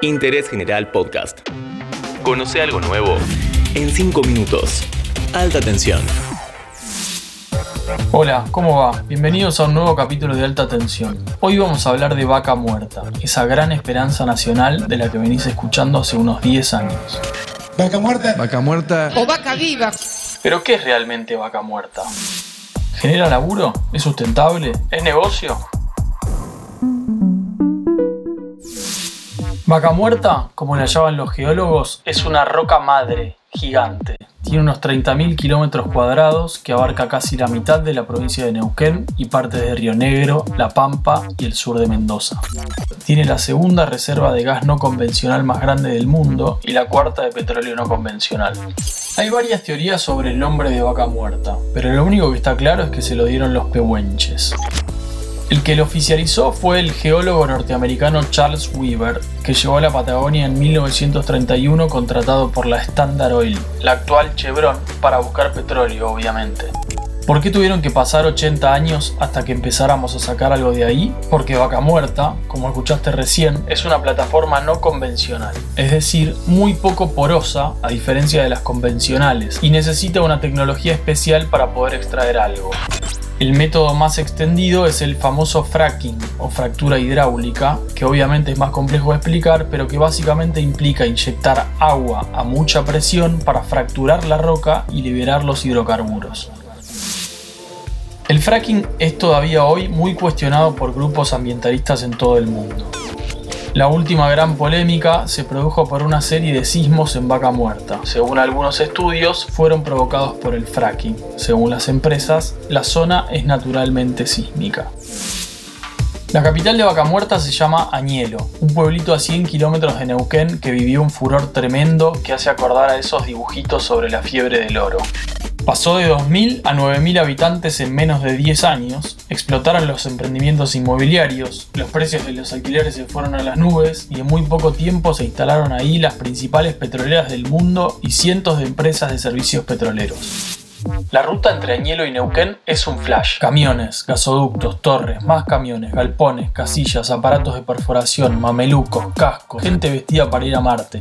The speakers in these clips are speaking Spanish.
Interés General Podcast. Conoce algo nuevo en 5 minutos. Alta tensión. Hola, ¿cómo va? Bienvenidos a un nuevo capítulo de Alta Tensión. Hoy vamos a hablar de Vaca Muerta, esa gran esperanza nacional de la que venís escuchando hace unos 10 años. Vaca muerta. Vaca muerta. o vaca viva. ¿Pero qué es realmente Vaca Muerta? ¿Genera laburo? ¿Es sustentable? ¿Es negocio? Vaca Muerta, como la llaman los geólogos, es una roca madre gigante. Tiene unos 30.000 kilómetros cuadrados que abarca casi la mitad de la provincia de Neuquén y parte de Río Negro, La Pampa y el sur de Mendoza. Tiene la segunda reserva de gas no convencional más grande del mundo y la cuarta de petróleo no convencional. Hay varias teorías sobre el nombre de Vaca Muerta, pero lo único que está claro es que se lo dieron los pehuenches. El que lo oficializó fue el geólogo norteamericano Charles Weaver, que llegó a la Patagonia en 1931 contratado por la Standard Oil, la actual Chevron, para buscar petróleo, obviamente. ¿Por qué tuvieron que pasar 80 años hasta que empezáramos a sacar algo de ahí? Porque Vaca Muerta, como escuchaste recién, es una plataforma no convencional, es decir, muy poco porosa a diferencia de las convencionales, y necesita una tecnología especial para poder extraer algo. El método más extendido es el famoso fracking o fractura hidráulica, que obviamente es más complejo de explicar, pero que básicamente implica inyectar agua a mucha presión para fracturar la roca y liberar los hidrocarburos. El fracking es todavía hoy muy cuestionado por grupos ambientalistas en todo el mundo. La última gran polémica se produjo por una serie de sismos en Vaca Muerta. Según algunos estudios, fueron provocados por el fracking. Según las empresas, la zona es naturalmente sísmica. La capital de Vaca Muerta se llama Añelo, un pueblito a 100 kilómetros de Neuquén que vivió un furor tremendo que hace acordar a esos dibujitos sobre la fiebre del oro. Pasó de 2.000 a 9.000 habitantes en menos de 10 años, explotaron los emprendimientos inmobiliarios, los precios de los alquileres se fueron a las nubes y en muy poco tiempo se instalaron ahí las principales petroleras del mundo y cientos de empresas de servicios petroleros. La ruta entre Añelo y Neuquén es un flash. Camiones, gasoductos, torres, más camiones, galpones, casillas, aparatos de perforación, mamelucos, cascos, gente vestida para ir a Marte.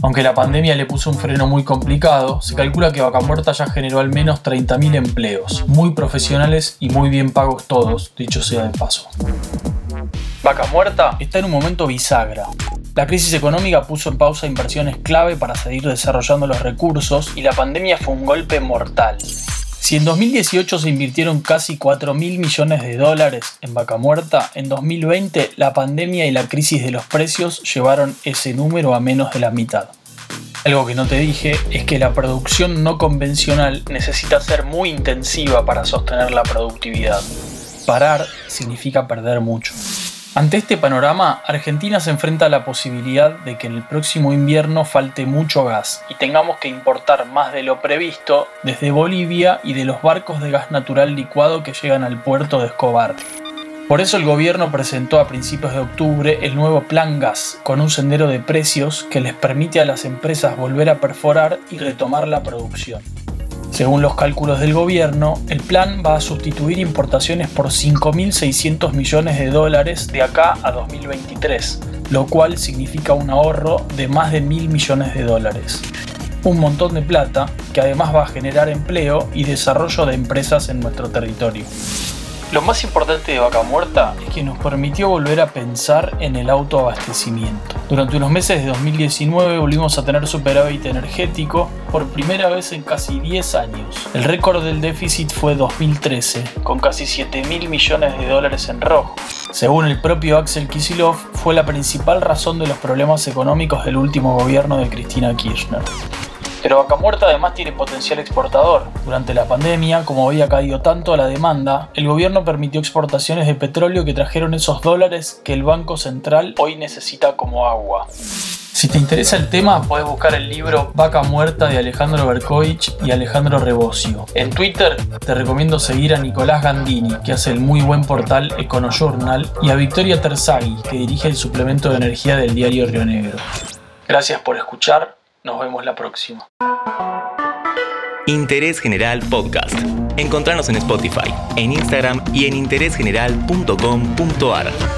Aunque la pandemia le puso un freno muy complicado, se calcula que Vaca Muerta ya generó al menos 30.000 empleos, muy profesionales y muy bien pagos todos, dicho sea de paso. Vaca Muerta está en un momento bisagra. La crisis económica puso en pausa inversiones clave para seguir desarrollando los recursos y la pandemia fue un golpe mortal. Si en 2018 se invirtieron casi 4 mil millones de dólares en Vaca Muerta, en 2020 la pandemia y la crisis de los precios llevaron ese número a menos de la mitad. Algo que no te dije es que la producción no convencional necesita ser muy intensiva para sostener la productividad. Parar significa perder mucho. Ante este panorama, Argentina se enfrenta a la posibilidad de que en el próximo invierno falte mucho gas y tengamos que importar más de lo previsto desde Bolivia y de los barcos de gas natural licuado que llegan al puerto de Escobar. Por eso el gobierno presentó a principios de octubre el nuevo Plan Gas, con un sendero de precios que les permite a las empresas volver a perforar y retomar la producción. Según los cálculos del gobierno, el plan va a sustituir importaciones por 5.600 millones de dólares de acá a 2023, lo cual significa un ahorro de más de mil millones de dólares. Un montón de plata que además va a generar empleo y desarrollo de empresas en nuestro territorio. Lo más importante de Vaca Muerta es que nos permitió volver a pensar en el autoabastecimiento. Durante unos meses de 2019 volvimos a tener superávit energético por primera vez en casi 10 años. El récord del déficit fue 2013, con casi 7 mil millones de dólares en rojo. Según el propio Axel Kisilov, fue la principal razón de los problemas económicos del último gobierno de Cristina Kirchner. Pero Vaca Muerta además tiene potencial exportador. Durante la pandemia, como había caído tanto la demanda, el gobierno permitió exportaciones de petróleo que trajeron esos dólares que el Banco Central hoy necesita como agua. Si te interesa el tema, puedes buscar el libro Vaca Muerta de Alejandro Berkovich y Alejandro Rebosio. En Twitter te recomiendo seguir a Nicolás Gandini, que hace el muy buen portal EconoJournal, y a Victoria Terzaghi, que dirige el suplemento de energía del diario Río Negro. Gracias por escuchar nos vemos la próxima. Interés General Podcast. Encontrarnos en Spotify, en Instagram y en interésgeneral.com.ar.